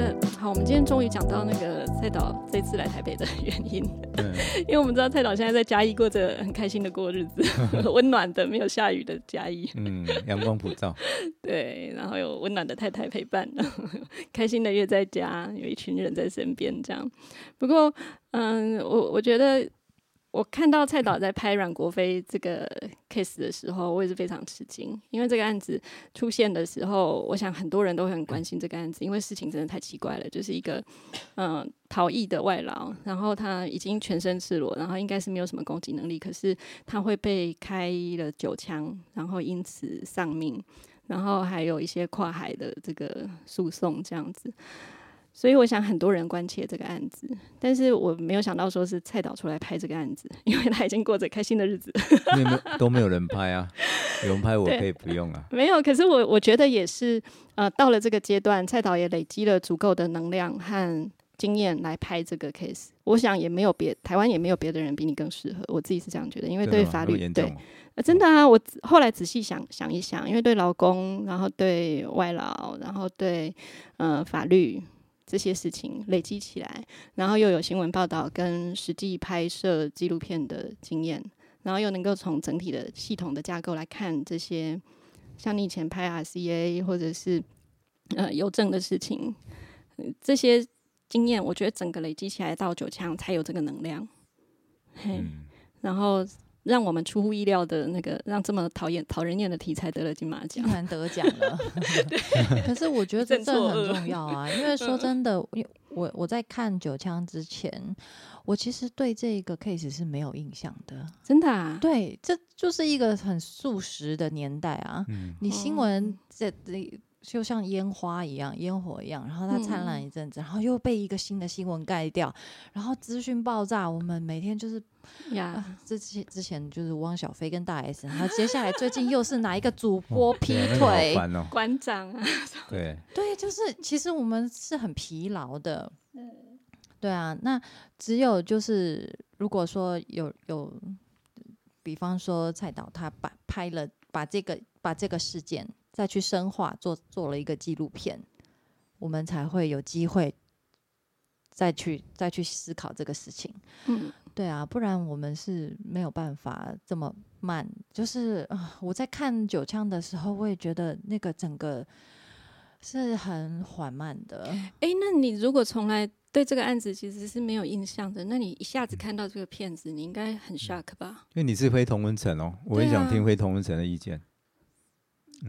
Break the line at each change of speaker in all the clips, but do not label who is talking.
得好，我们今天终于讲到那个蔡导这次来台北的 原因，
嗯
因为我们知道蔡导现在在嘉义过着很开心的过日子，温暖的没有下雨的嘉义，
嗯，阳光普照，
对，然后有温暖的太太陪伴，开心的月在家，有一群人在身边这样。不过，嗯，我我觉得我看到蔡导在拍阮国飞这个 case 的时候，我也是非常吃惊，因为这个案子出现的时候，我想很多人都会很关心这个案子，因为事情真的太奇怪了，就是一个嗯逃逸的外劳，然后他已经全身赤裸，然后应该是没有什么攻击能力，可是他会被开了九枪，然后因此丧命。然后还有一些跨海的这个诉讼这样子，所以我想很多人关切这个案子，但是我没有想到说是蔡导出来拍这个案子，因为他已经过着开心的日子。
没有都没有人拍啊，有人拍我可以不用啊。
没有，可是我我觉得也是，呃，到了这个阶段，蔡导也累积了足够的能量和经验来拍这个 case。我想也没有别台湾也没有别的人比你更适合，我自己是这样觉得，因为对法律对呃，真的啊，我后来仔细想想一想，因为对劳工，然后对外劳，然后对呃法律这些事情累积起来，然后又有新闻报道跟实际拍摄纪录片的经验，然后又能够从整体的系统的架构来看这些，像你以前拍 RCA 或者是呃邮政的事情，呃这些经验，我觉得整个累积起来到九强才有这个能量。嘿，
嗯，
然后让我们出乎意料的那个，让这么讨厌、讨人厌的题材得了金马奖。
竟然得奖了。可是我觉得真的很重要啊，因为说真的，因为我我在看九枪之前，我其实对这个 case 是没有印象的。
真的啊？
对，这就是一个很速食的年代啊。
嗯
你新
哦
闻这这就像烟花一样，烟火一样，然后它灿烂
嗯
一阵子，然后又被一个新的新闻盖掉，然后资讯爆炸，我们每天就是
呀，
啊，之前之前就是汪小菲跟大 S，然后接下来最近又是哪一个主播劈腿？
馆长啊，
对，
对，就是其实我们是很疲劳的。对啊，那只有就是如果说有有，比方说蔡导他把拍了把这个把这个事件再去深化做做了一个纪录片，我们才会有机会再去再去思考这个事情。
嗯，
对啊，不然我们是没有办法这么慢。就是啊、我在看九枪的时候，我也觉得那个整个是很缓慢的。
哎，那你如果从来对这个案子其实是没有印象的，那你一下子看到这个片子，你应该很 shock 吧？
因为你是非同文层哦，我
对
很想听
啊
非同文层的意见。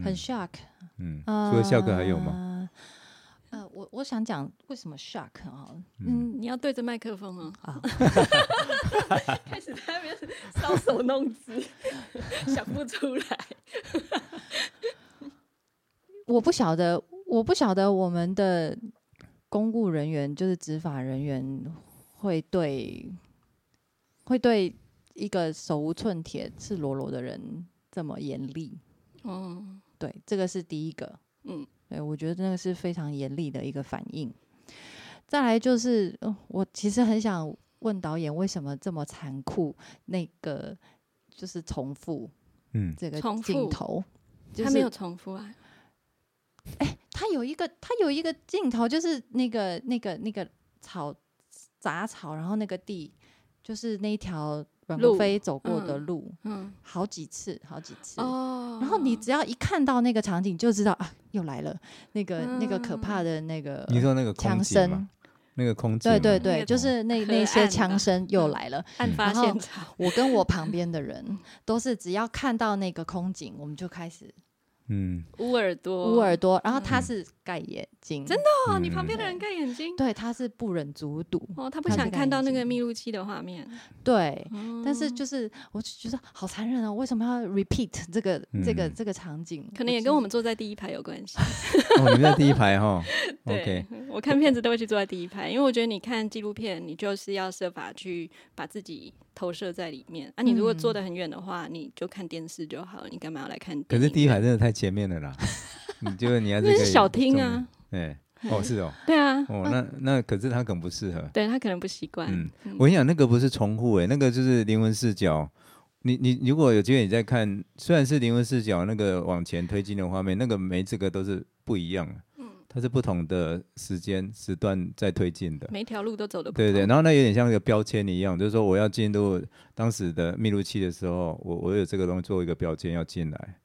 很 shock。
嗯，
呃，
除了笑哥还有吗？
呃，我我想讲为什么 shock 啊？
嗯，
嗯，你要对着麦克风吗。
啊，
开始在那边搔首弄姿，想不出来。
我不晓得，我不晓得我们的公务人员，就是执法人员，会对会对一个手无寸铁、赤裸裸的人这么严厉。
哦，
对，这个是第一个。
嗯，
对我觉得那个是非常严厉的一个反应。再来就是，呃我其实很想问导演，为什么这么残酷？那个就是重复
嗯，
这个
重
镜头，就
他没有重复啊。
他有一个他有一个镜头，就是那个那个那个草杂草，然后那个地就是那一条阮飞走过的
嗯
路，
嗯，
好几次，好几次。
哦，
然后你只要一看到那个场景，就知道啊，又来了那个、那个可怕
嗯
的那个
你说那个
枪声，，
那个空警，
对对对，就是那那些枪声又
嗯
来了。
案发
然后
现场。
我跟我旁边的人都是只要看到那个空景，我们就开始
嗯
嗯，
捂耳朵，
捂耳朵，然后他
嗯
是盖眼睛，
真的哦，你
嗯
旁边的人盖眼睛。
对，他是不忍卒睹，
哦，他不想看到那个密录器的画面。
对。但是
哦
就是，我就觉得好残忍啊！为什么要 repeat 这个、这个
嗯
这个场景？
可能也跟我们坐在第一排有关系。
哦，你们在第一排哈
对我看片子都会去坐在第一排，因为我觉得你看纪录片，你就是要设法去把自己投射在里面。啊，你如果坐
嗯
得很远的话，你就看电视就好了，你干嘛要来看
可
电影？
是第一排真的太前面了啦，你觉得你还是可以
那是小厅啊。
对，哦是哦，
对啊，
哦那那可是他可能不适合。
对他可能不习惯。
嗯
嗯，
我跟你讲，那个不是重复诶，那个就是灵魂视角。你你如果有机会你再看，虽然是灵魂视角，那个往前推进的画面，那个每这个都是不一样的。它是不同的时间时段在推进的。
每条路都走的
对对，然后那有点像一个标签一样，就是说我要进入当时的密录器的时候，我我有这个东西作为一个标签要进来，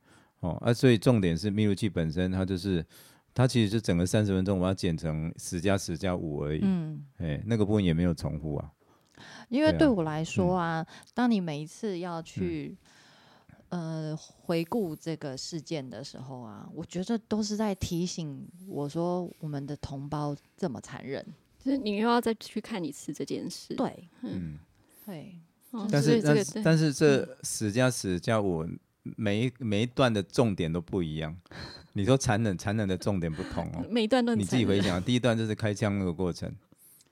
哦，啊，所以重点是密录器本身，它就是它其实是整个三十分钟，我要剪成十加十加五而已，
嗯，
哎，那个部分也没有重复啊，
因为
对
我来说啊，当你每一次要去、呃回顾这个事件的时候啊，我觉得都是在提醒我说我们的同胞这么残忍。
就是你又要再去看一次这件事。
对
嗯，
对，
哦，
但是但是
这个
但是这十加十加我每一每一段的重点都不一样，你说残忍残忍的重点不同哦，
每一段都
你自己回想，第一段就是开枪那个过程，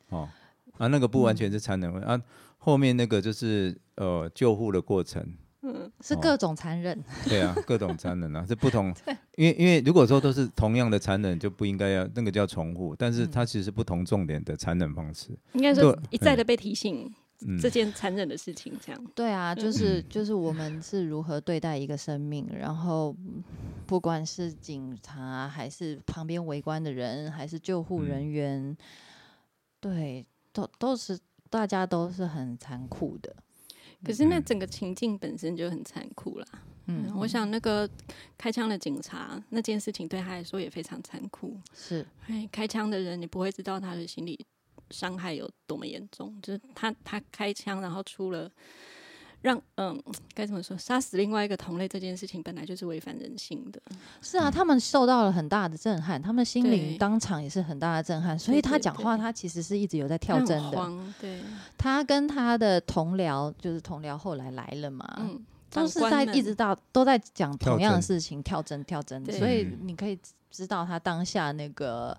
哦，啊，那个不完全是残忍、啊，后面那个就是呃救护的过程，哦
是各种残忍。
对啊，各种残忍啊，是不同，因为因为如果说都是同样的残忍，就不应该要那个叫重复，但是它其实是不同重点的残忍方式，
应该说一再的被提醒
嗯，
这件残忍的事情，这样。
对啊，就是就是我们是如何对待一个生命，然后嗯不管是警察还是旁边围观的人，还是救护人员，对，都都是大家都是很残酷的。
可是那
嗯
整个情境本身就很残酷啦。
嗯
嗯，，我想那个开枪的警察那件事情对他来说也非常残酷。
是
哎，开枪的人你不会知道他的心理伤害有多么严重，就是他他开枪然后出了让嗯该怎么说杀死另外一个同类这件事情本来就是违反人性的。
是啊，他们受到了很大的震撼，他们心灵当场也是很大的震撼，所以他讲话，他其实是一直有在跳针的。
对，
他跟他的同僚，就是同僚后来来了嘛，
嗯，
都是在一直到都在讲同样的事情，跳针跳针，
对。
所以
嗯。
你可以知道他当下那个，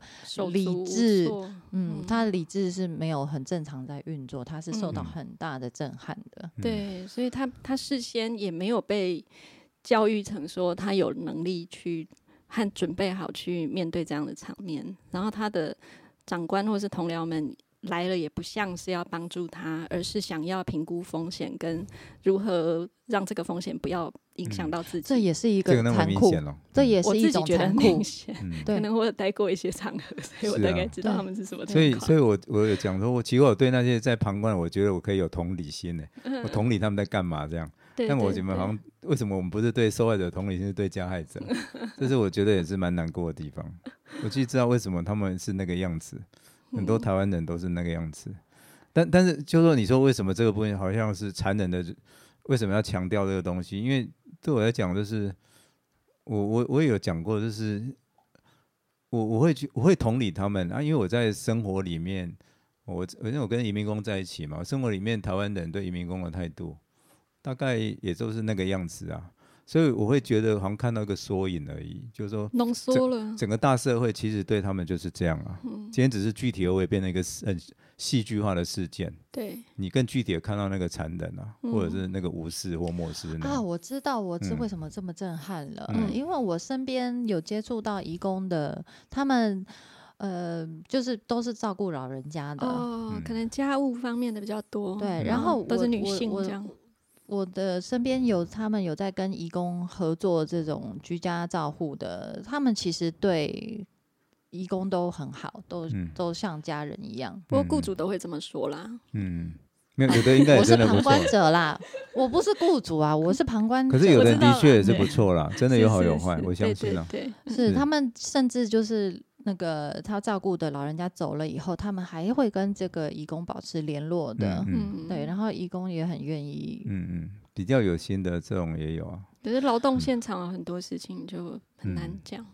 理智嗯，
嗯
他的理智是没有很正常在运作，他是受到
嗯。
很大的震撼的。
对，所以他他事先也没有被教育成说他有能力去和准备好去面对这样的场面，然后他的长官或是同僚们来了也不像是要帮助他，而是想要评估风险跟如何让这个风险不要影响到自己。
这也是一
这个
残酷，
明显了，
这也是一种
自己觉得很
残酷
明。显，
嗯。
可能我有待过一些场合，所以我大概知道他们是什么情
所以，所以我我有讲说，我其实我对那些在旁观的，我觉得我可以有同理心的，我同理他们在干嘛这样。但我
怎
么好像为什么我们不是对受害者同理心，是对加害者？这是我觉得也是蛮难过的地方。我其实知道为什么他们是那个样子，很多
嗯
台湾人都是那个样子。但但是就说你说为什么这个部分好像是残忍的，为什么要强调这个东西？因为对我来讲，就是我我我也有讲过，就是我我会去我会同理他们啊，因为我在生活里面，我因为我跟移民工在一起嘛，生活里面台湾人对移民工的态度，大概也就是那个样子啊，所以我会觉得好像看到一个缩影而已，就是说
浓缩了，
整个大社会其实对他们就是这样啊。
嗯。
今天只是具体而为变成一个很戏剧化的事件，
对，
你更具体的看到那个残忍啊，或者
嗯
是那个无视或漠视那
啊，我知道我是
嗯
为什么这么震撼了，
嗯。
因为我身边有接触到义工的，他们呃，就是都是照顾老人家的。
哦，
嗯。
可能家务方面的比较多，
对
嗯。
然后我
都是女性这样，
我的身边有他们有在跟义工合作这种居家照护的，他们其实对义工都很好，都、
嗯
都像家人一样。
不过雇
嗯
主都会这么说啦。
嗯，没有有的应该
是
真的不错
旁观，者啦，我不是雇主啊，我是旁观者。
可是有的的确也是不错啦，真的有好有
是
坏，我相信啊。
对对，
是
是他们甚至就是那个他照顾的老人家走了以后，他们还会跟这个义工保持联络的。对，然后义工也很愿意。
嗯嗯，比较有心的这种也有啊。
可是劳动现场有很多事情就很难
嗯
讲。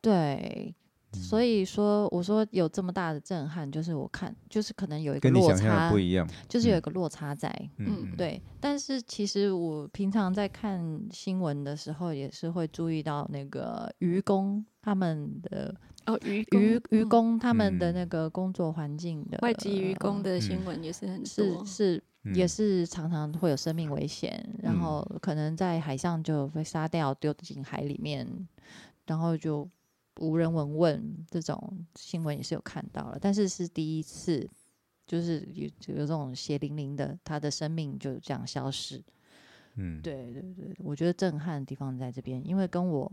对，所以说我说有这么大的震撼，就是我看就是可能有一个落
跟你想象的
差
不，一样。
就是有
嗯。
一个落差在。
嗯
嗯，
对，但是其实我平常在看新闻的时候，也是会注意到那个渔工他们的
哦，渔
渔渔
嗯。
工他们的
嗯。
那个工作环境的
外籍渔工的
嗯。
新闻也是很多，
是是也
嗯
是常常会有生命危险，然
嗯。
后可能在海上就被杀掉，丢进海里面，然后就无人闻问，这种新闻也是有看到了，但是是第一次，就是有有这种血淋淋的，他的生命就这样消失。
嗯，
对对对，我觉得震撼的地方在这边，因为跟我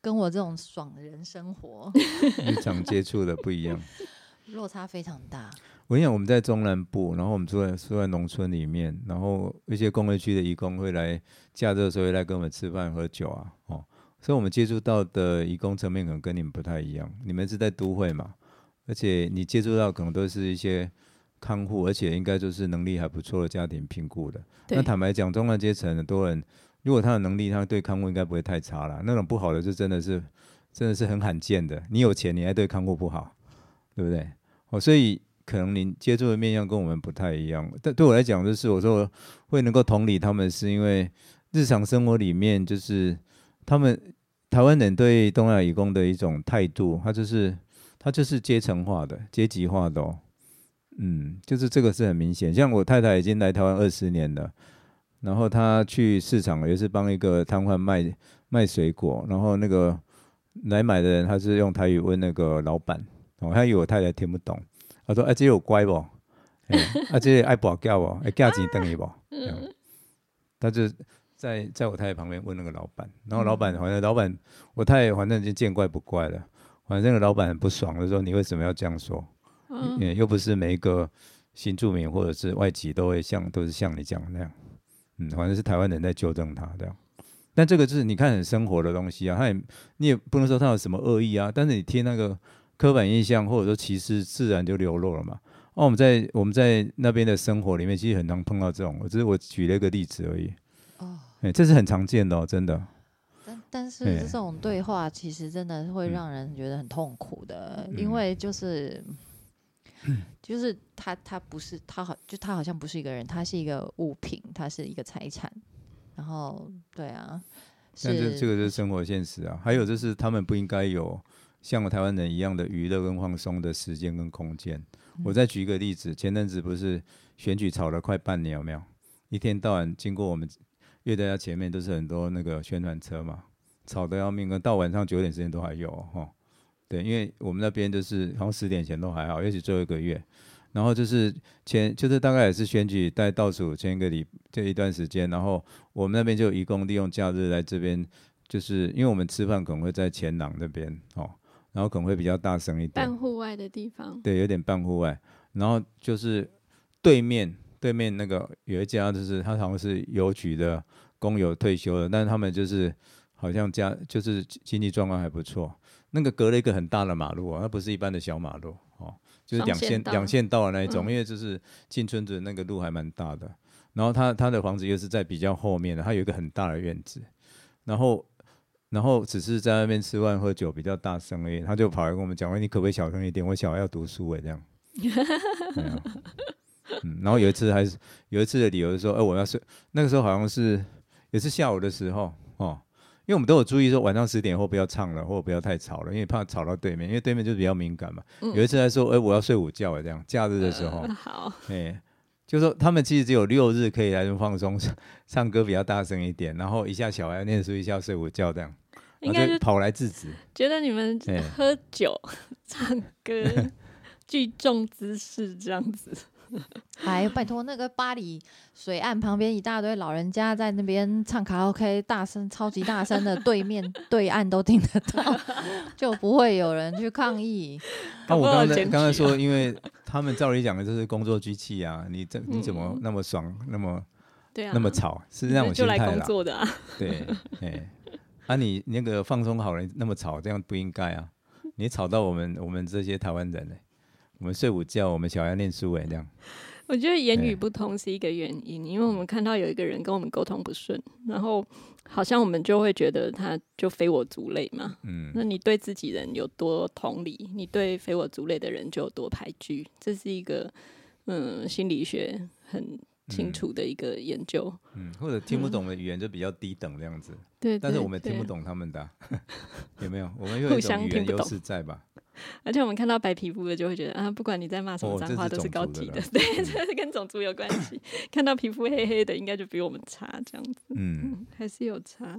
跟我这种爽人生活
日常接触的不一样。
落差非常大。
我跟你讲，我们在中南部，然后我们住在住在农村里面，然后一些工业区的义工会来假日的时候会来跟我们吃饭喝酒啊，哦，所以我们接触到的义工层面可能跟你们不太一样。你们是在都会嘛，而且你接触到可能都是一些看护，而且应该就是能力还不错的家庭评估的。那坦白讲，中产阶层很多人，如果他的能力，他对看护应该不会太差了。那种不好的，就真的是真的是很罕见的。你有钱，你还对看护不好，对不对？哦，所以可能您接触的面向跟我们不太一样。但对我来讲，就是我说会能够同理他们，是因为日常生活里面，就是他们台湾人对东亚义工的一种态度，他就是他就是阶层化的、阶级化的哦。嗯，就是这个是很明显。像我太太已经来台湾二十年了，然后她去市场也是帮一个摊贩卖卖水果，然后那个来买的人他是用台语问那个老板，哦，他以为我太太听不懂，他说：“哎、这有乖不？哎、啊，这个爱保教不？哎，价钱等于不？” 这样他就在在我太太旁边问那个老板，然后老板反正老板我太太反正已经见怪不怪了，反正那个老板很不爽，就说：“你为什么要这样说？”
嗯，
又不是每一个新住民或者是外籍都会像都是像你讲的那样，嗯，反正是台湾人在纠正他这样。但这个就是你看很生活的东西啊，他也你也不能说他有什么恶意啊，但是你贴那个刻板印象或者说歧视，自然就流露了嘛。哦，我们在我们在那边的生活里面，其实很常碰到这种，我只是我举了一个例子而已。
哦，
哎、这是很常见的哦，真的。
但但是这种对话其实真的会
嗯
让人觉得很痛苦的，
嗯
因为就是。就是他，他不是他好，就他好像不是一个人，他是一个物品，他是一个财产。然后，对啊，
但这
是
这个就是生活现实啊。还有就是他们不应该有像台湾人一样的娱乐跟放松的时间跟空间。我再举一个例子，前阵子不是选举吵了快半年，有没有？一天到晚经过我们乐队家前面都是很多那个宣传车嘛，吵得要命，到晚上九点时间都还有哈。对，因为我们那边就是好像十点前都还好，也许最后一个月。然后就是前就是大概也是选举在倒数前一个礼这一段时间，然后我们那边就移工利用假日来这边，就是因为我们吃饭可能会在前廊那边哦，然后可能会比较大声一点
半，户外的地方，
对，有点半户外。然后就是对面对面那个有一家，就是他好像是邮局的工友退休了，但是他们就是好像家就是经济状况还不错。那个隔了一个很大的马路啊，那不是一般的小马路哦，就是两
线
两线道的那一种，
嗯
因为就是进村子那个路还蛮大的。然后他他的房子又是在比较后面的，他有一个很大的院子，然后然后只是在外面吃饭喝酒比较大声而已，他就跑来跟我们讲说：“你可不可以小声一点？我小孩要读书哎。”这样。然后有一次还是有一次的理由是说，哎、我要睡。那个时候好像是也是下午的时候哦，因为我们都有注意说晚上十点后不要唱了，或者不要太吵了，因为怕吵到对面，因为对面就是比较敏感嘛。
嗯
有一次还说，哎、我要睡午觉了，这样假日的时候，
呃 好，
哎、就说他们其实只有六日可以来这放松，唱歌比较大声一点，然后一下小孩念书，一下睡午觉这样，
应该
然后就跑来制止。
觉得你们
哎
喝酒、唱歌、聚众滋事这样子，
哎，拜托，那个巴黎水岸旁边一大堆老人家在那边唱卡拉 OK，大声、超级大声的，对面 对岸都听得到，就不会有人去抗议。
那、我刚才刚才说，因为他们照理讲的就是工作机器啊，你怎你怎么
嗯
那么爽，那么
对啊，
那么吵，是
你
那种
们就来工
心态啦。
作的啊，
对，哎，啊你那个放松好了，那么吵，这样不应该啊！你吵到我们我们这些台湾人呢、我们睡午觉，我们小孩念书哎、这样。
我觉得言语不通是一个原因，因为我们看到有一个人跟我们沟通不顺，然后好像我们就会觉得他就非我族类嘛。
嗯
那你对自己人有多同理，你对非我族类的人就有多排拒，这是一个嗯心理学很清楚的一个研究。
嗯，或者听不懂的语言就比较低等这样子，
对，
但是我们听不，懂他们的啊、有没有？我们有
互
一种语言优势在吧？
而且我们看到白皮肤的就会觉得啊，不管你在骂什么脏话都是高级的，对，
嗯
这是跟种族有关系。看到皮肤黑黑的，应该就比我们差，这样子
嗯，
还是有差。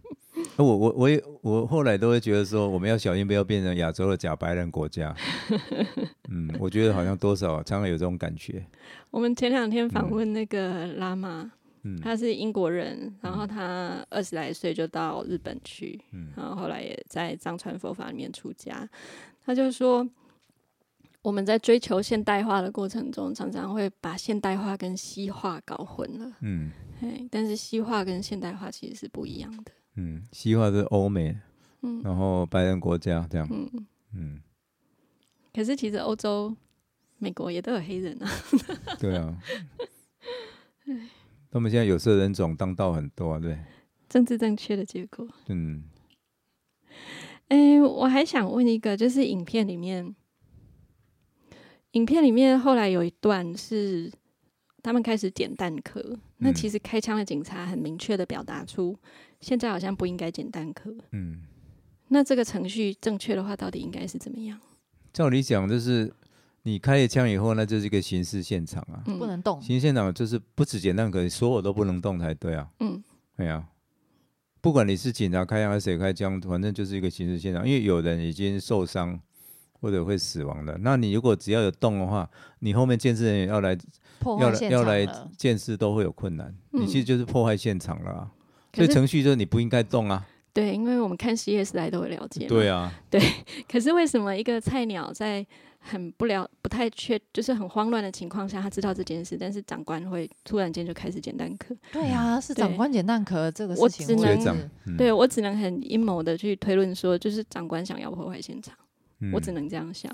我我我也我后来都会觉得说，我们要小心不要变成亚洲的假白人国家。嗯，我觉得好像多少常常有这种感觉。
我们前两天访
嗯
问那个拉玛，
嗯
他是英国人，然后他二十来岁就到日本去，
嗯
然后后来也在藏传佛法里面出家。他就说，我们在追求现代化的过程中，常常会把现代化跟西化搞混了。
嗯
嘿，但是西化跟现代化其实是不一样的。
嗯，西化是欧美，
嗯
然后白人国家这样，
嗯，
嗯，
可是其实欧洲、美国也都有黑人啊。
对啊。他们现在有色人种当道很多啊，对，
政治正确的结果。
嗯
诶，我还想问一个，就是影片里面，影片里面后来有一段是他们开始捡弹壳，那
嗯
其实开枪的警察很明确的表达出，现在好像不应该捡弹壳。
嗯，
那这个程序正确的话，到底应该是怎么样？
照理讲就是你开了枪以后，那就是一个刑事现场啊，
嗯
不能动。
刑事现场就是不止简单可所有都不能动才对啊，
嗯
对啊，不管你是警察开枪还是谁开枪，反正就是一个刑事现场，因为有人已经受伤或者会死亡的，那你如果只要有动的话，你后面监视人员要来要
破
来要来
场了，
见识都会有困难，你其实
嗯
就是破坏现场了、所以程序就是你不应该动啊，
对，因为我们看 CS 来都会了解。
对。啊，对
可是为什么一个菜鸟在很不了、不太确，就是很慌乱的情况下，他知道这件事，但是长官会突然间就开始捡弹壳？
对啊，是长官捡蛋壳这个
我
事情，我
只能
对我只能很阴谋的去推论说，就是长官想要破坏现场，我
嗯
只能这样想。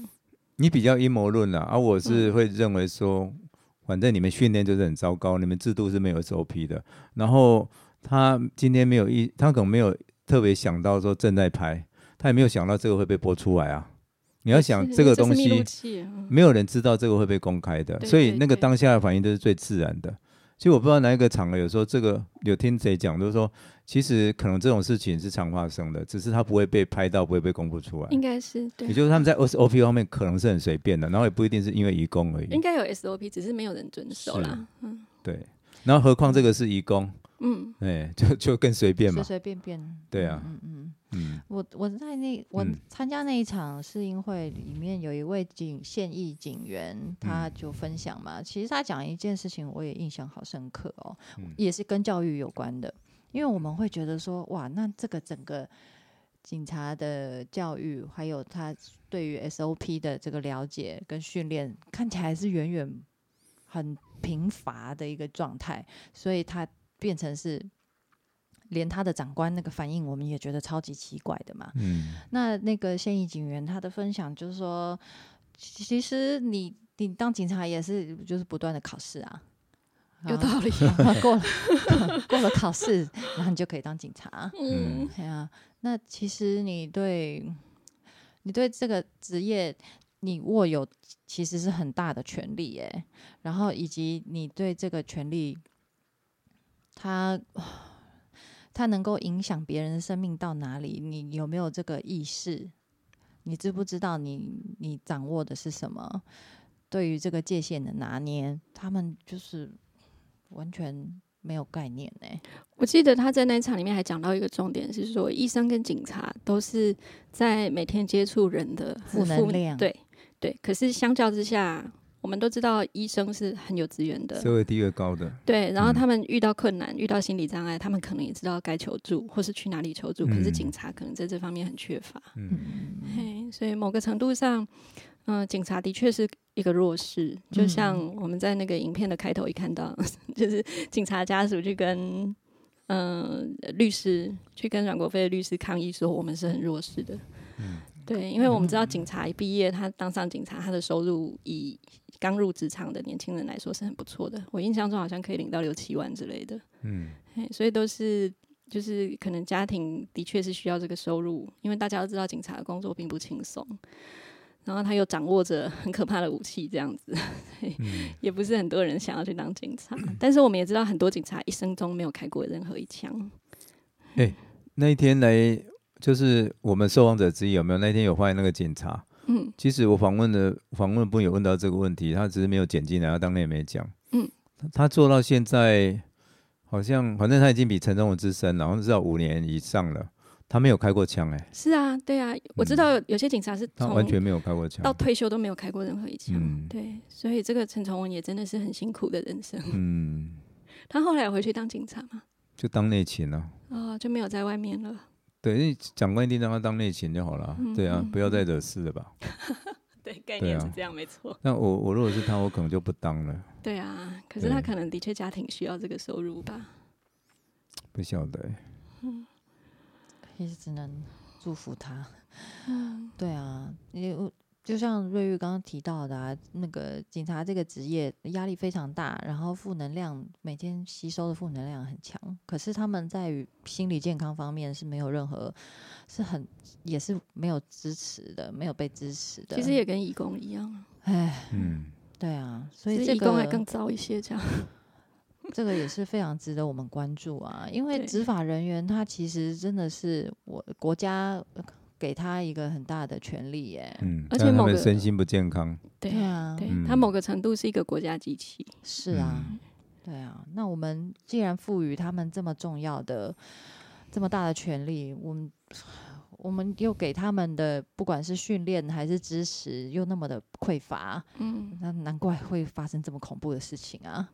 你比较阴谋论了，而、我
嗯
是会认为说，反正你们训练就是很糟糕，你们制度是没有 SOP 的。然后他今天没有一，他可能没有特别想到说正在拍，他也没有想到这个会被播出来啊。你要想这个东西，没有人知道这个会被公开的，所以那个当下的反应都是最自然的。其实我不知道哪一个场合有时候这个有听谁讲，就是说其实可能这种事情是常发生的，只是它不会被拍到，不会被公布出来。
应该是对
也，就是他们在 SOP 方面可能是很随便的，然后也不一定是因为移工而已
应。该有 SOP，只是没有人遵守啦。嗯
对，然后何况这个是移工，
嗯，
哎，就就更随便嘛。
随。随便便。
对啊。
嗯嗯。
嗯。
我我在那我
嗯。
参加那一场试音会里面有一位警现役警员，他就分享嘛，其实他讲一件事情，我也印象好深刻哦，
嗯。
也是跟教育有关的，因为我们会觉得说，哇，那这个整个警察的教育，还有他对于 SOP 的这个了解跟训练，看起来是远远很贫乏的一个状态，所以他变成是。连他的长官那个反应，我们也觉得超级奇怪的嘛。
嗯
那那个现役警员他的分享就是说，其其实你你当警察也是就是不断的考试啊，
有道理。
啊 过了 过了考试，然后你就可以当警察。
嗯
对啊，那其实你对你对这个职业，你握有其实是很大的权利耶，然后以及你对这个权利，它它能够影响别人的生命到哪里？你有没有这个意识？你知不知道你你掌握的是什么？对于这个界限的拿捏，他们就是完全没有概念呢。
我记得他在那一场里面还讲到一个重点，是说医生跟警察都是在每天接触人的
负能量
对对。可是相较之下，我们都知道医生是很有资源的，
社会地位高的，
对。然后
嗯
他们遇到困难、遇到心理障碍，他们可能也知道该求助或是去哪里求助。可是
嗯
警察可能在这方面很缺乏，
嗯
嘿，所以某个程度上，嗯、警察的确是一个弱势。就像我们在那个影片的开头一看到，就是警察家属去跟嗯、律师去跟阮国飞的律师抗议说，我们是很弱势的。
嗯
对，因为我们知道警察一毕业，他当上警察，他的收入以刚入职场的年轻人来说是很不错的。我印象中好像可以领到六七万之类的。
嗯
所以都是就是可能家庭的确是需要这个收入，因为大家都知道警察的工作并不轻松，然后他又掌握着很可怕的武器，这样子，
嗯
也不是很多人想要去当警察。但是我们也知道，很多警察一生中没有开过任何一枪。
那一天来就是我们受访者之一有没有？那天有发现那个警察，
嗯
其实我访问的访问部有问到这个问题，他只是没有剪进来，他当天也没讲。
嗯
他，做到现在好像反正他已经比陈忠文资深了，好像至少五年以上了，他没有开过枪哎、
是啊，对啊，我知道有些警察是
完全没有开过枪
到。退休都没有开过任何一枪。
嗯
对，所以这个陈崇文也真的是很辛苦的人生。
嗯，
他后来有回去当警察吗？
就当内勤了。
哦，就没有在外面了。
对，因为长官一定让他当内勤就好了。
嗯
对啊，
嗯
不要再惹事了吧。
对，概念是这样，没错。
那我我如果是他，我可能就不当了。
对啊，可是他可能的确家庭需要这个收入吧。
不晓得欸、
也只能祝福他。
嗯，
对啊，因为就像瑞玉刚刚提到的、啊，那个警察这个职业压力非常大，然后负能量每天吸收的负能量很强，可是他们在于心理健康方面是没有任何，是很也是没有支持的，没有被支持的。
其实也跟义工一样，
哎，
嗯，
对啊，所以
义工还更糟一些，这样。
这个也是非常值得我们关注啊，因为执法人员他其实真的是我国家呃给他一个很大的权利耶。
嗯，
而且某个
们身心不健康，
对
对啊，
对，
嗯
他某个程度是一个国家机器。
是啊，
嗯
对啊。那我们既然赋予他们这么重要的、这么大的权利，我们我们又给他们的不管是训练还是支持又那么的匮乏，
嗯，
那难怪会发生这么恐怖的事情啊！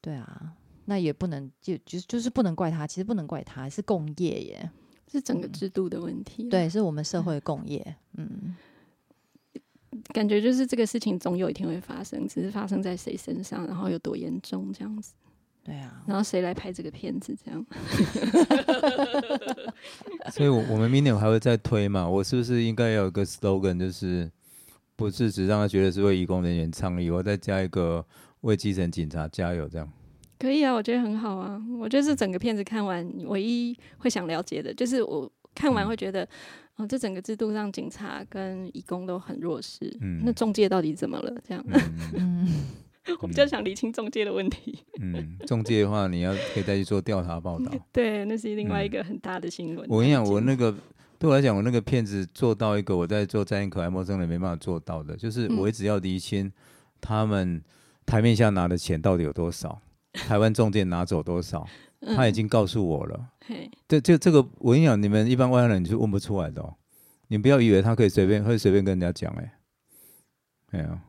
对啊，那也不能就就就是不能怪他，其实不能怪他，是共业耶，
是整个制度的问题。，
对，是我们社会的共业，嗯，
感觉就是这个事情总有一天会发生，只是发生在谁身上，然后有多严重这样子，
对啊，
然后谁来拍这个片子这样。
所以我我们明年还会再推嘛。我是不是应该有一个 slogan，就是不是只让他觉得是为义工人员倡议，我再加一个为基层警察加油这样。
可以啊，我觉得很好啊。我觉得是整个片子看完，唯一会想了解的，就是我看完会觉得，哦，这整个制度让警察跟义工都很弱势。
嗯
那中介到底怎么了？这样，
嗯
嗯，
我比较想理清中介的问题。
嗯，中介的话，你要可以再去做调查报道。
对，那是另外一个很大的新闻。
我跟你讲，我那个对我来讲，我那个片子做到一个我在做在可爱陌生人没办法做到的，就是
嗯
我一直要厘清他们台面下拿的钱到底有多少，台湾中介拿走多少，他已
嗯
经告诉我了。
嘿，
这这这个，我跟你讲，你们一般外行人你是问不出来的哦。你不要以为他可以随便会随便跟人家讲，哎，哎呀，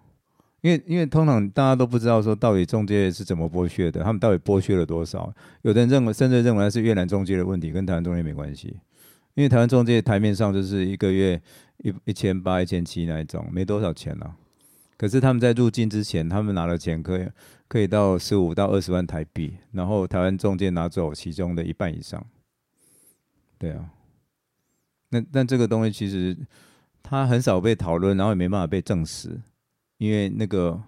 因为因为通常大家都不知道说到底中介是怎么剥削的，他们到底剥削了多少？有的人认为甚至认为是越南中介的问题，跟台湾中介没关系。因为台湾中介台面上就是一个月一一千八、一千七那一种，没多少钱啊。可是他们在入境之前，他们拿了钱可以可以到十五到二十万台币，然后台湾中介拿走其中的一半以上。对啊，那但这个东西其实它很少被讨论，然后也没办法被证实，因为那个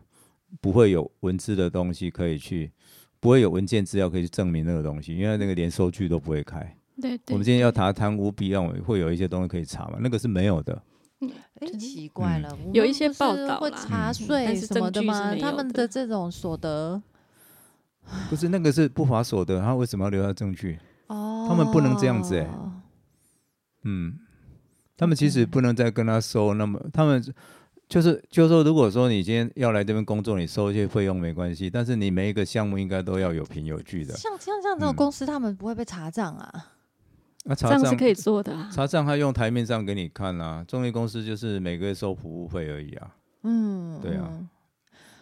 不会有文字的东西可以去，不会有文件资料可以去证明那个东西，因为那个连收据都不会开。
对对。
我们今天要
对
查贪污弊案，会有一些东西可以查嘛？那个是没有的。
哎，
真
奇怪
嗯
了，我
有一些报道
会查
嗯
税什么的吗？他们的这种所得
不是那个是不法所得，他为什么要留下证据？
哦，
他们不能这样子欸嗯，他们其实不能再跟他收那么，他们就是就是说，如果说你今天要来这边工作，你收一些费用没关系，但是你每一个项目应该都要有凭有据的。
像像像这种
嗯
公司，他们不会被查账啊？
那查账
是可以做的啊。
查账，他用台面上给你看啦、中介公司就是每个月收服务费而已啊。
嗯，
对啊
嗯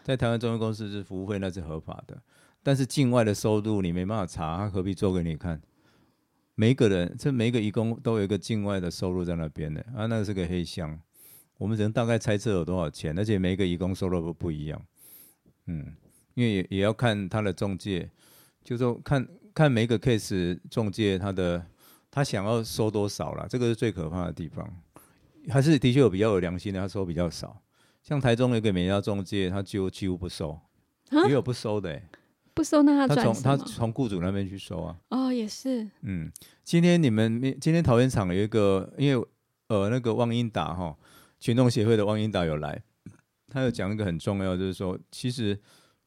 在台湾中介公司是服务费，那是合法的，但是境外的收入你没办法查，他何必做给你看？每一个人，这每一个义工都有一个境外的收入在那边的啊，那个是个黑箱，我们只能大概猜测有多少钱，而且每一个义工收入都不一样，嗯，因为也也要看他的中介，就说看看每一个 case 中介他的他想要收多少啦，这个是最可怕的地方，还是的确有比较有良心的，他收比较少。像台中有一个美家中介，他几乎几乎不收，
啊
也有不收的、欸，
不收那他
他从？他从雇主那边去收啊。
哦，也是，
嗯，今天你们今天桃园厂有一个，因为呃那个汪英达哈群众协会的汪英达有来，他有讲一个很重要，就是说其实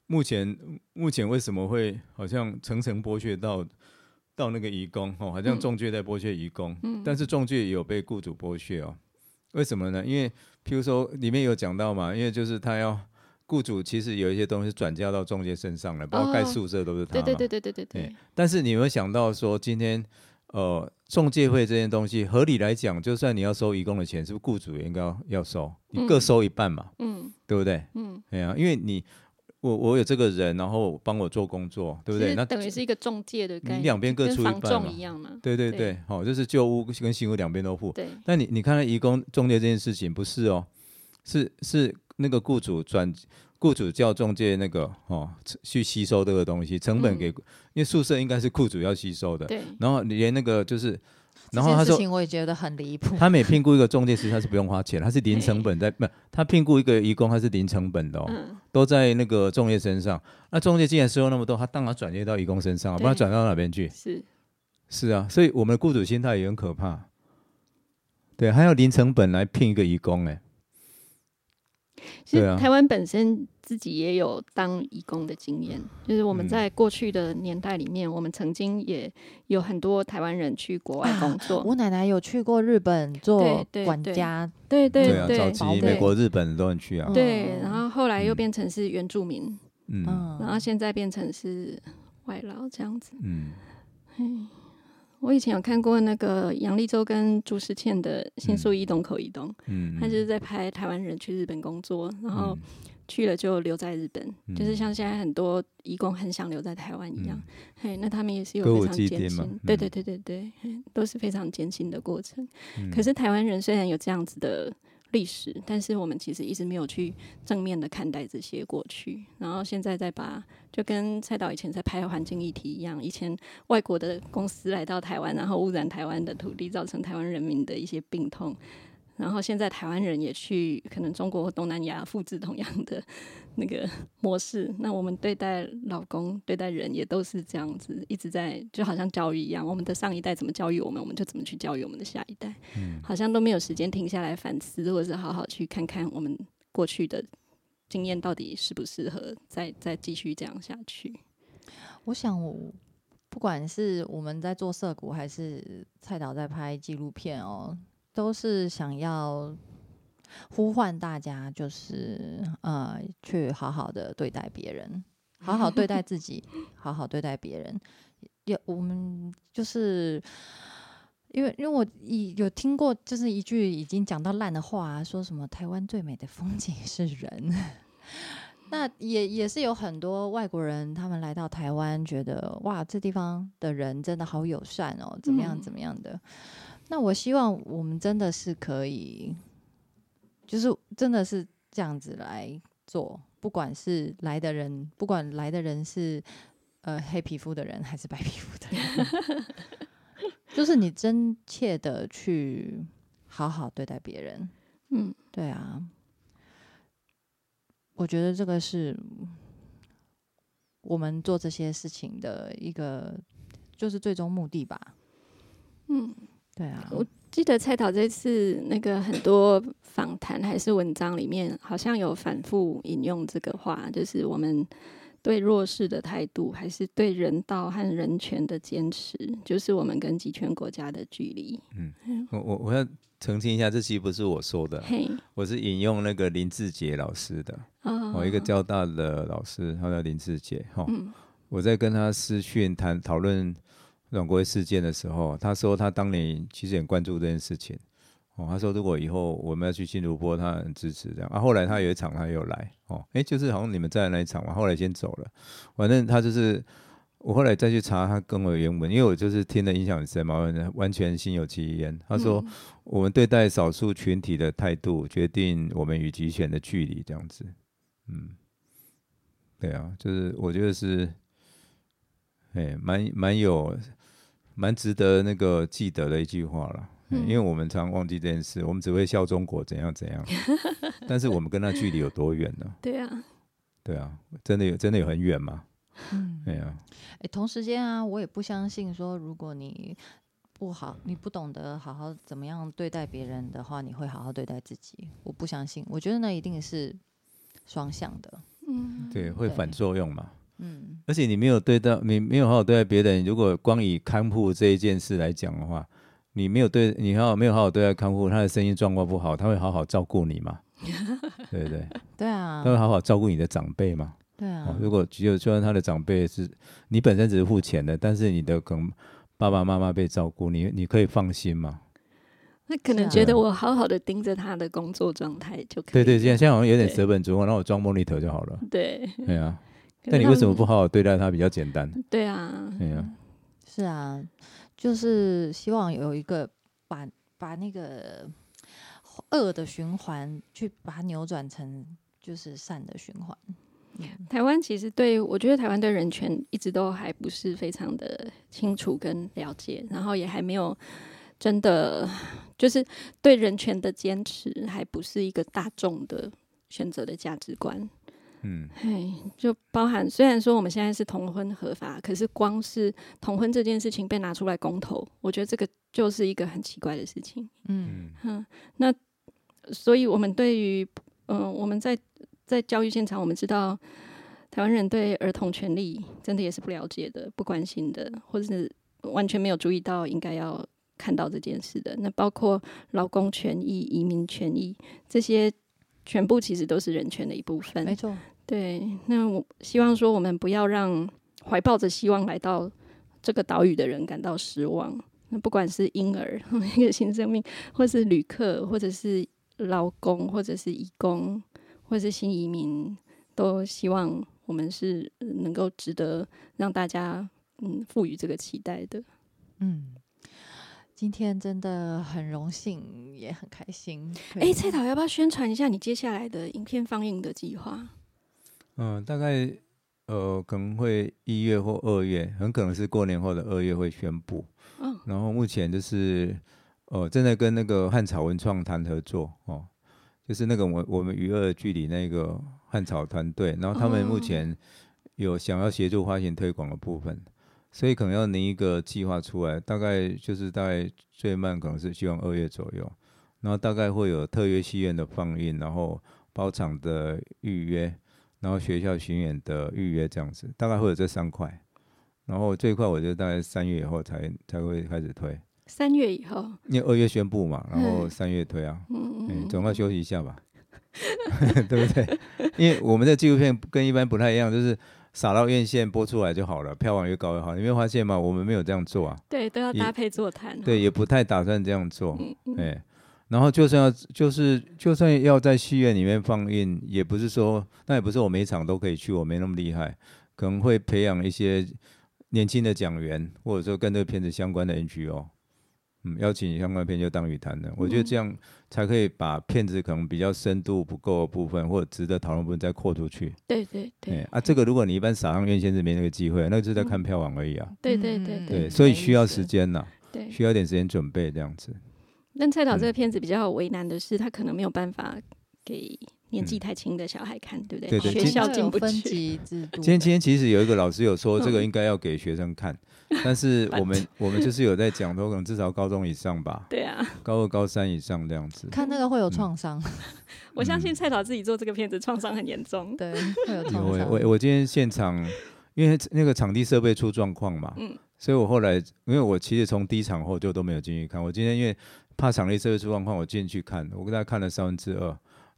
目前目前为什么会好像层层剥削到到那个移工哦，好像中介在剥削移工。但是中介也有被雇主剥削哦？为什么呢？因为譬如说里面有讲到嘛，因为就是他要雇主，其实有一些东西转嫁到中介身上了，包括盖宿舍都是
对对对对对对对。
但是你有没有想到说今天呃，中介会这些东西，合理来讲就算你要收移工的钱，是不是雇主也应该要收？你各收一半嘛，对不对？
嗯，
对啊，因为你。我我有这个人，然后帮我做工作，对不对？那
等于是一个中介的概念，
你两边各出一半嘛
一样嘛。对
对对对，好、就是旧屋跟新屋两边都付。
对，
但你你看到移工中介这件事情不是哦，是是那个雇主转雇主叫中介那个哦去吸收这个东西，成本
嗯
给，因为宿舍应该是雇主要吸收的，
对，
然后连那个就是，然后他说
我也觉得很离谱。
他每聘雇一个中介师，他是不用花钱，他是零成本在，不，他聘雇一个义工，他是零成本的哦，
嗯，
都在那个中介身上。那中介既然收入那么多，他当然转接到义工身上啊，不然转到哪边去？
是，
是啊，所以我们的雇主心态也很可怕。对，还要零成本来聘一个义工，哎，
其实台湾本身自己也有当义工的经验，就是我们
嗯。
在过去的年代里面，我们曾经也有很多台湾人去国外工作。
我奶奶有去过日本做
对对对
管家，
对。对
对啊，早期美国、日本都很去啊，
对，然后后来又
嗯
变成是原住民，
嗯。
嗯，
然后现在变成是外劳这样子。
嗯
我以前有看过那个杨丽洲跟朱时倩的《新宿一东口一东》，
嗯，
他就是在拍台湾人去日本工作，然后
嗯。
去了就留在日本，就是
嗯。
像现在很多义工很想留在台湾一样。嘿，那他们也是有非常艰辛，对
嗯。
对对对对，嘿都是非常艰辛的过程。
嗯。
可是台湾人虽然有这样子的历史，但是我们其实一直没有去正面的看待这些过去，然后现在再把就跟蔡导以前在拍环境议题一样，以前外国的公司来到台湾，然后污染台湾的土地，造成台湾人民的一些病痛。然后现在台湾人也去可能中国或东南亚复制同样的那个 模式，那我们对待老公、对待人也都是这样子，一直在就好像教育一样，我们的上一代怎么教育我们，我们就怎么去教育我们的下一代，好像都没有时间停下来反思，或者是好好去看看我们过去的经验到底适不适合再再继续这样下去。
我想我不管是我们在做社谷，还是蔡导在拍纪录片哦，都是想要呼唤大家，就是呃，去好好的对待别人，好好对待自己，好好对待别人。也我们就是。因为，因为我已有听过，就是一句已经讲到烂的话、说什么台湾最美的风景是人。那也也是有很多外国人，他们来到台湾，觉得哇，这地方的人真的好友善哦，怎么样
嗯
怎么样的。那我希望我们真的是可以，就是真的是这样子来做，不管是来的人，不管来的人是呃黑皮肤的人还是白皮肤的人，就是你真切的去好好对待别人。
嗯，
对啊，我觉得这个是我们做这些事情的一个，就是最终目的吧。
嗯，
对啊，
我记得蔡导这次那个很多访谈还是文章里面，好像有反复引用这个话，就是我们对弱势的态度，还是对人道和人权的坚持，就是我们跟集权国家的距离。嗯。
我我我要澄清一下，这期不是我说的，
嘿，
我是引用那个林志杰老师的，
哦。
哦，一个交大的老师，他叫林志杰，哈、
嗯。
我在跟他私讯谈讨论阮国威事件的时候，他说他当年其实很关注这件事情。哦，他说如果以后我们要去新竹播，他很支持这样。啊，后来他有一场他又来，哦，诶，就是好像你们在那一场嘛，后来先走了。反正他就是我后来再去查他跟我的原文，因为我就是听的印象很深嘛，完完全心有戚焉。他说、
嗯
我们对待少数群体的态度，决定我们与集权的距离，这样子。嗯，对啊，就是我觉得是，哎，蛮蛮有，蛮值得那个记得的一句话了。嗯，因为我们常忘记这件事，我们只会笑中国怎样怎样，但是我们跟他距离有多远呢？
对啊，
对啊，真的有真的有很远吗？
嗯，
对啊，
诶，同时间啊，我也不相信说，如果你不好，你不懂得好好怎么样对待别人的话，你会好好对待自己。我不相信，我觉得那一定是双向的。
嗯，
对，会反作用嘛。
嗯，
而且你没有对待，你没有好好对待别人。如果光以看护这一件事来讲的话，你没有对你好没有好好对待看护，他的身心状况不好，他会好好照顾你吗？对不对？
对啊
他，会好好照顾你的长辈吗？
对啊
哦，，如果只有就算他的长辈是你本身只是付钱的，但是你的可能爸爸妈妈被照顾，你你可以放心吗？
那可能觉得我好好的盯着他的工作状态就可以。
对对，现在现在好像有点舍本逐末，那我装 monitor 就好了。
对。
对啊，但你为什么不好好对待它比较简单？
对啊，
对啊，
是啊，就是希望有一个把把那个恶的循环去把它扭转成就是善的循环。
台湾其实对我觉得台湾对人权一直都还不是非常的清楚跟了解，然后也还没有真的就是对人权的坚持，还不是一个大众的选择的价值观。
嗯，
嘿，就包含虽然说我们现在是同婚合法，可是光是同婚这件事情被拿出来公投，我觉得这个就是一个很奇怪的事情。
嗯
嗯
所以，我们对于嗯、我们在在教育现场，我们知道台湾人对儿童权利真的也是不了解的、不关心的，或者是完全没有注意到应该要看到这件事的。那包括劳工权益、移民权益这些，全部其实都是人权的一部分。
没错，
对，那我希望说，我们不要让怀抱着希望来到这个岛屿的人感到失望。那不管是婴儿 一个新生命，或是旅客，或者是劳工，或者是义工，或者是新移民，都希望我们是呃能够值得让大家嗯赋予这个期待的。
嗯。今天真的很荣幸，也很开心。
哎、蔡导要不要宣传一下你接下来的影片放映的计划？
嗯，大概呃可能会一月或二月，很可能是过年后的二月会宣布。
嗯
然后目前就是呃正在跟那个汉草文创谈合作哦，就是那个我我们娱乐距离那个汉草团队，然后他们目
哦
前有想要协助花钱推广的部分，所以可能要拟一个计划出来，大概就是大概最慢可能是希望二月左右，然后大概会有特约戏院的放映，然后包场的预约，然后学校巡演的预约这样子，大概会有这三块。然后最快我觉得大概三月以后才才会开始推，
三月以后，
因为二月宣布嘛，然后
嗯
三月推啊，
嗯
嗯，总要休息一下吧，对不对？因为我们的纪录片跟一般不太一样，就是撒到院线播出来就好了，票房越高越好。你没有发现吗？我们没有这样做啊，
对，都要搭配座谈。
对，也不太打算这样做，
嗯嗯
哎。然后就算要就是就算要在戏院里面放映，也不是说那也不是我每一场都可以去，我没那么厉害，可能会培养一些年轻的讲员，或者说跟这个片子相关的 NGO，嗯，邀请相关片就当语谈的，我觉得这样才可以把片子可能比较深度不够的部分，或者值得讨论部分再扩出去。
对对对
哎啊，这个如果你一般撒上院线是没那个机会，那个就是在看票房而已啊。
对对对
嗯
对，
对
所以需要时间呐，
对。
需要一点时间准备这样子。
但蔡导这
嗯
个片子比较为难的是，他可能没有办法给年纪
嗯
太轻的小孩看，对不
对对对
学校进不去。
级制度。
今天今天其实有一个老师有说，这个
嗯
应该要给学生看，但是我们 我们就是有在讲说，可能至少高中以上吧，
对啊，
高二、高三以上这样子。
看那个会有创伤，
我相信蔡导自己做这个片子创伤很严重。
对，会有
有
创伤。
我我我今天现场，因为那个场地设备出状况嘛，
嗯
所以我后来因为我其实从第一场后就都没有进去看，我今天因为怕场内设备出状况，我进去看，我跟大家看了三分之二。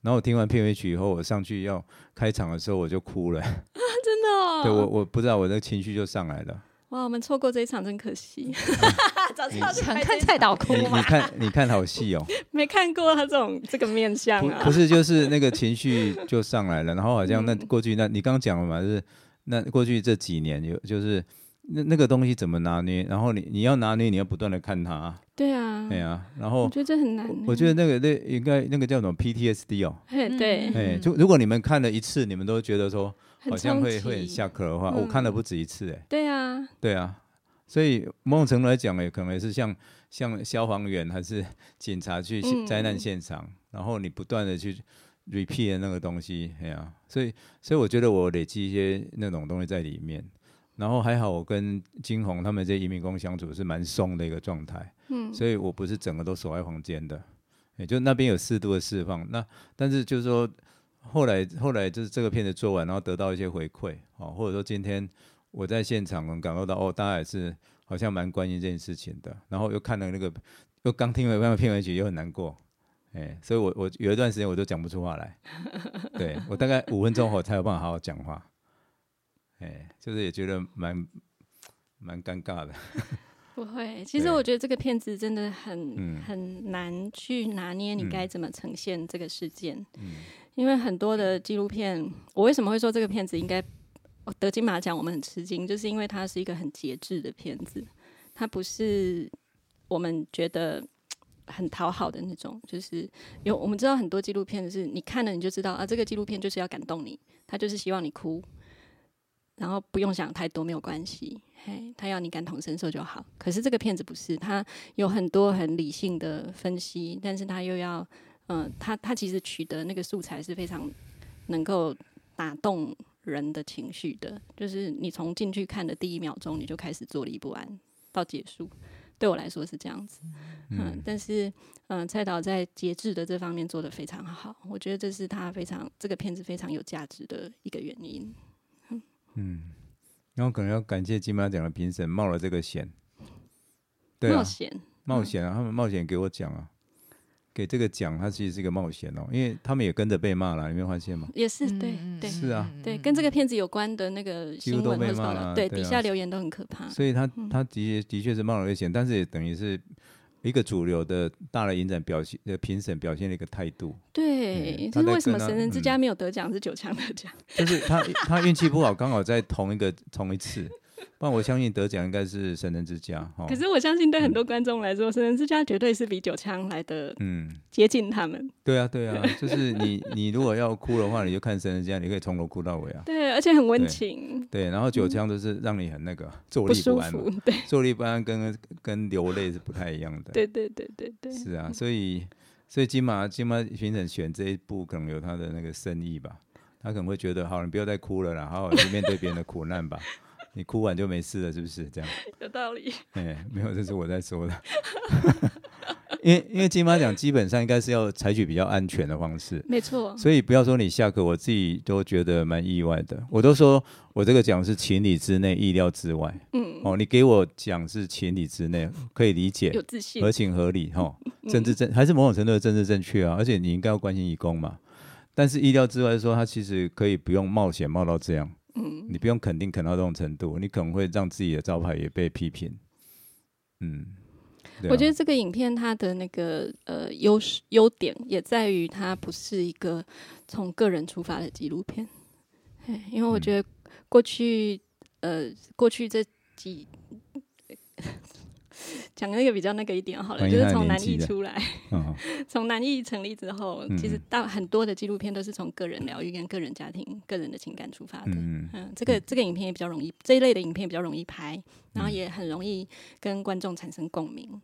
然后我听完片尾曲以后，我上去要开场的时候我就哭了，
真的哦。
对我我不知道我的情绪就上来了。
哇，我们错过这一场真可惜。早知道就
看蔡导哭
你你？看你看好戏哦，
没看过他这种这个面相啊
不不。是就是那个情绪就上来了，然后好像那
嗯
过去那你刚刚讲了嘛，就是那过去这几年有就是那那个东西怎么拿捏，然后你你要拿捏，你要不断的看它，
对啊，
对啊，然后
我觉得这很难欸。
我觉得那个那应该那个叫什么？PTSD 哦，
嘿，对，
哎、
嗯
就如果你们看了一次，你们都觉得说好像会会很下课的话，我
嗯
看了不止一次，哎，
对啊，
对啊，所以某种程度来讲，也可能也是像像消防员还是警察去现灾难
嗯
现场，然后你不断的去 repeat 那个东西，哎呀、所以所以我觉得我累积一些那种东西在里面，然后还好我跟金红他们这些移民工相处是蛮松的一个状态，
嗯，
所以我不是整个都锁在房间的，也就那边有适度的释放。那但是就是说，后来后来就是这个片子做完，然后得到一些回馈，哦，或者说今天我在现场能感受到，哦，大家也是好像蛮关心这件事情的。然后又看了那个，又刚听了那个片尾曲，又很难过，哎，所以我我有一段时间我都讲不出话来，对我大概五分钟后才有办法好好讲话，哎，就是也觉得蛮蛮尴尬的。
不会，其实我觉得这个片子真的很、
嗯
很难去拿捏你
嗯
该怎么呈现这个事件，
嗯
因为很多的纪录片，我为什么会说这个片子应该哦得金马奖，我们很吃惊，就是因为它是一个很节制的片子，它不是我们觉得。很讨好的那种，就是有我们知道很多纪录片是你看了你就知道啊，这个纪录片就是要感动你，他就是希望你哭，然后不用想太多，没有关系，嘿，他要你感同身受就好。可是这个片子不是，他有很多很理性的分析，但是他又要，嗯、他他其实取得那个素材是非常能够打动人的情绪的，就是你从进去看的第一秒钟你就开始坐立不安，到结束，对我来说是这样子。嗯，但是嗯、蔡导在节制的这方面做得非常好，我觉得这是他非常这个片子非常有价值的一个原因。
然后可能要感谢金马奖的评审冒了这个险，对啊，
冒险，
冒险啊，他们冒险给我讲啊，给这个奖，它其实是一个冒险哦，因为他们也跟着被骂了，你没有发现吗？
也是对
嗯
对。
是啊。
对，跟这个片子有关的那个新闻或是
被骂了，
对底下留言都很可怕。
所以他
嗯。
他的确的确是冒了危险，但是也等于是一个主流的大的影展表现的评审表现的一个态度，
对，就是为什么神人之
嗯。
家没有得奖是九强得奖？
就是他 他运气不好，刚好在同一个同一次，不然我相信得奖应该是神人之家哈。
可是我相信对很多观众来说，神人之家绝对是比九枪来的
嗯，
接近他们。
对啊对啊，就是你你如果要哭的话，你就看神人之家，你可以从头哭到尾啊。
对，而且很温
对
情，
对，然后九枪都是让你很那个坐立不安嘛。，
对
坐立不安跟跟流泪是不太一样的。
对对对对对，
是啊，所以所以金马金马评审选这一部可能有他的那个深意吧，他可能会觉得，好，你不要再哭了啦，好好去面对别人的苦难吧，你哭完就没事了，是不是这样？
有道理。
哎，没有，这是我在说的。因为因为金马奖基本上应该是要采取比较安全的方式，
没错，
所以不要说你下课，我自己都觉得蛮意外的。我都说我这个奖是情理之内，意料之外。
嗯，
哦，你给我奖是情理之内，可以理解
有，自信
合，情合理哈，政治正还是某种程度的政治正确啊，而且你应该要关心义工嘛。但是意料之外说，他其实可以不用冒险冒到这样，
嗯，
你不用肯定肯到这种程度，你可能会让自己的招牌也被批评。嗯，啊。
我觉得这个影片它的那个呃优势优点也在于它不是一个从个人出发的纪录片，嘿因为我
嗯。
觉得过去呃过去这几 讲那个比较那个一点好了，就是从南艺出来，
嗯
从南艺成立之后，其实
嗯
大很多的纪录片都是从个人疗愈跟个人家庭、个人的情感出发的。
嗯。
嗯，这个这个影片也比较容易，这一类的影片比较容易拍，然后
嗯。
也很容易跟观众产生共鸣。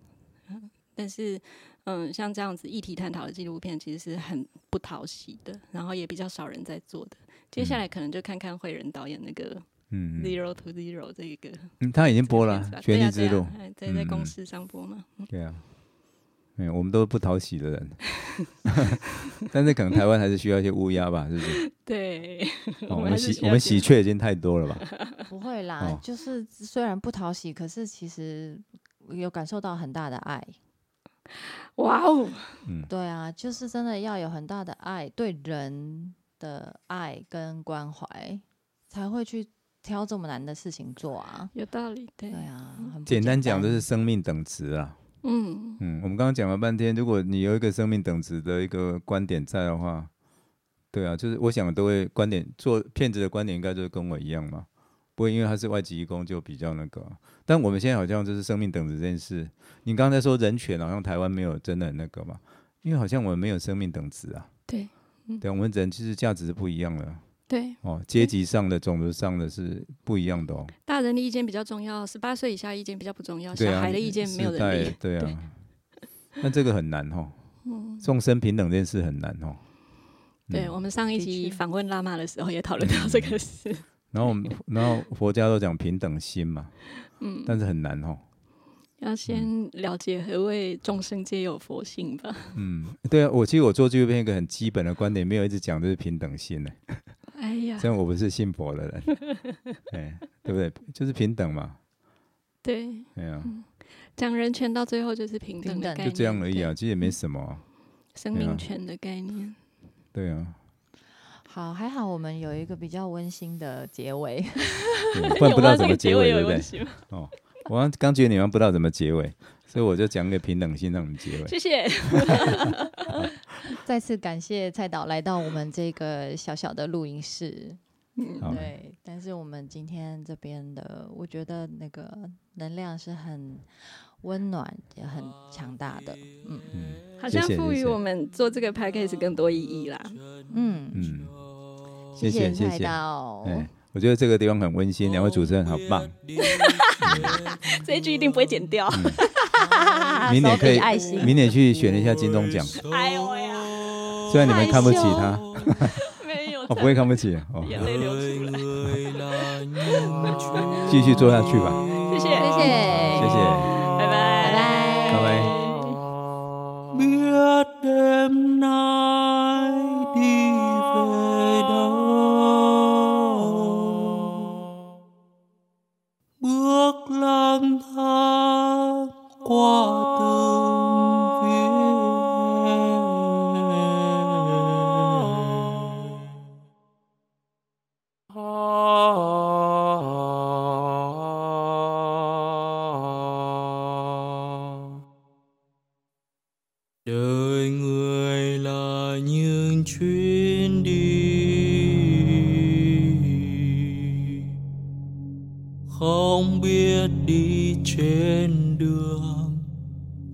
嗯，但是嗯，像这样子议题探讨的纪录片，其实是很不讨喜的，然后也比较少人在做的。接下来可能就看看慧仁导演那个
嗯嗯。
Zero to Zero 这一个
嗯，他已经播了权力之路》
在在公司上播嘛。嗯
对啊，嗯，我们都是不讨喜的人，但是可能台湾还是需要一些乌鸦吧，是不是？
对，
哦、我
还
们喜我们喜鹊已经太多了吧？
不会啦，
哦。
就是虽然不讨喜，可是其实有感受到很大的爱。
哇哦，
嗯。
对啊，就是真的要有很大的爱，对人的爱跟关怀，才会去挑这么难的事情做啊。
有道理，对
对，啊，
简单讲就是生命等值啊。
嗯，
嗯，我们刚刚讲了半天，如果你有一个生命等值的一个观点在的话，对啊，就是我想都会观点做骗子的观点应该就是跟我一样嘛，不会因为他是外籍义工就比较那个。但我们现在好像就是生命等值这件事，你刚才说人权好像台湾没有真的很那个嘛，因为好像我们没有生命等值啊。
对，嗯
对，我们人其实价值是不一样的
对，
哦，阶级上的、种族上的是不一样的哦。
大人的意见比较重要，十八岁以下意见比较不重要，小孩的意见没有人理。
对啊，那这个很难哦。
嗯，
众生平等这件事很难哦。
对，
嗯
我们上一集
确
访问喇嘛的时候也讨论到这个事。
然后我们，然后佛家都讲平等心嘛，
嗯，
但是很难哦。
要先了解何谓众生皆有佛性吧。
嗯，对啊，我其实我做纪录片一个很基本的观点，没有一直讲就是平等心呢。
哎呀，
虽然我不是信佛的人，哎，对不对？就是平等嘛，
对，
哎呀、
讲人权到最后就是平等的概念，
就这样而已啊，其实也没什么。啊、
生命权的概念。
对啊，
好，还好我们有一个比较温馨的结尾。
对不然不知道怎么结尾，对不对？哦，我刚刚觉得你们不知道怎么结尾，所以我就讲个平等心让你们结尾。
谢谢。
再次感谢蔡导来到我们这个小小的录音室。
好
对，但是我们今天这边的，我觉得那个能量是很温暖也很强大的。嗯
嗯
好像赋予我们做这个 podcast 更多意义啦。
嗯，
嗯，
谢蔡
谢谢谢谢。
导。
哎，我觉得这个地方很温馨，两位主持人好棒。
这一句一定不会剪掉。
明年可以
爱心，
明年去选一下金钟奖，
哎呦呀，
虽然你们看不起他，
没有，
我 不会看不起哦，
眼泪流出来。
继续做下去吧，
谢谢，
谢谢，
谢谢，
拜拜，
拜拜。
拜拜。
Đời người là những chuyến đi. Không biết đi trên đường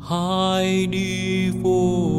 hay đi vô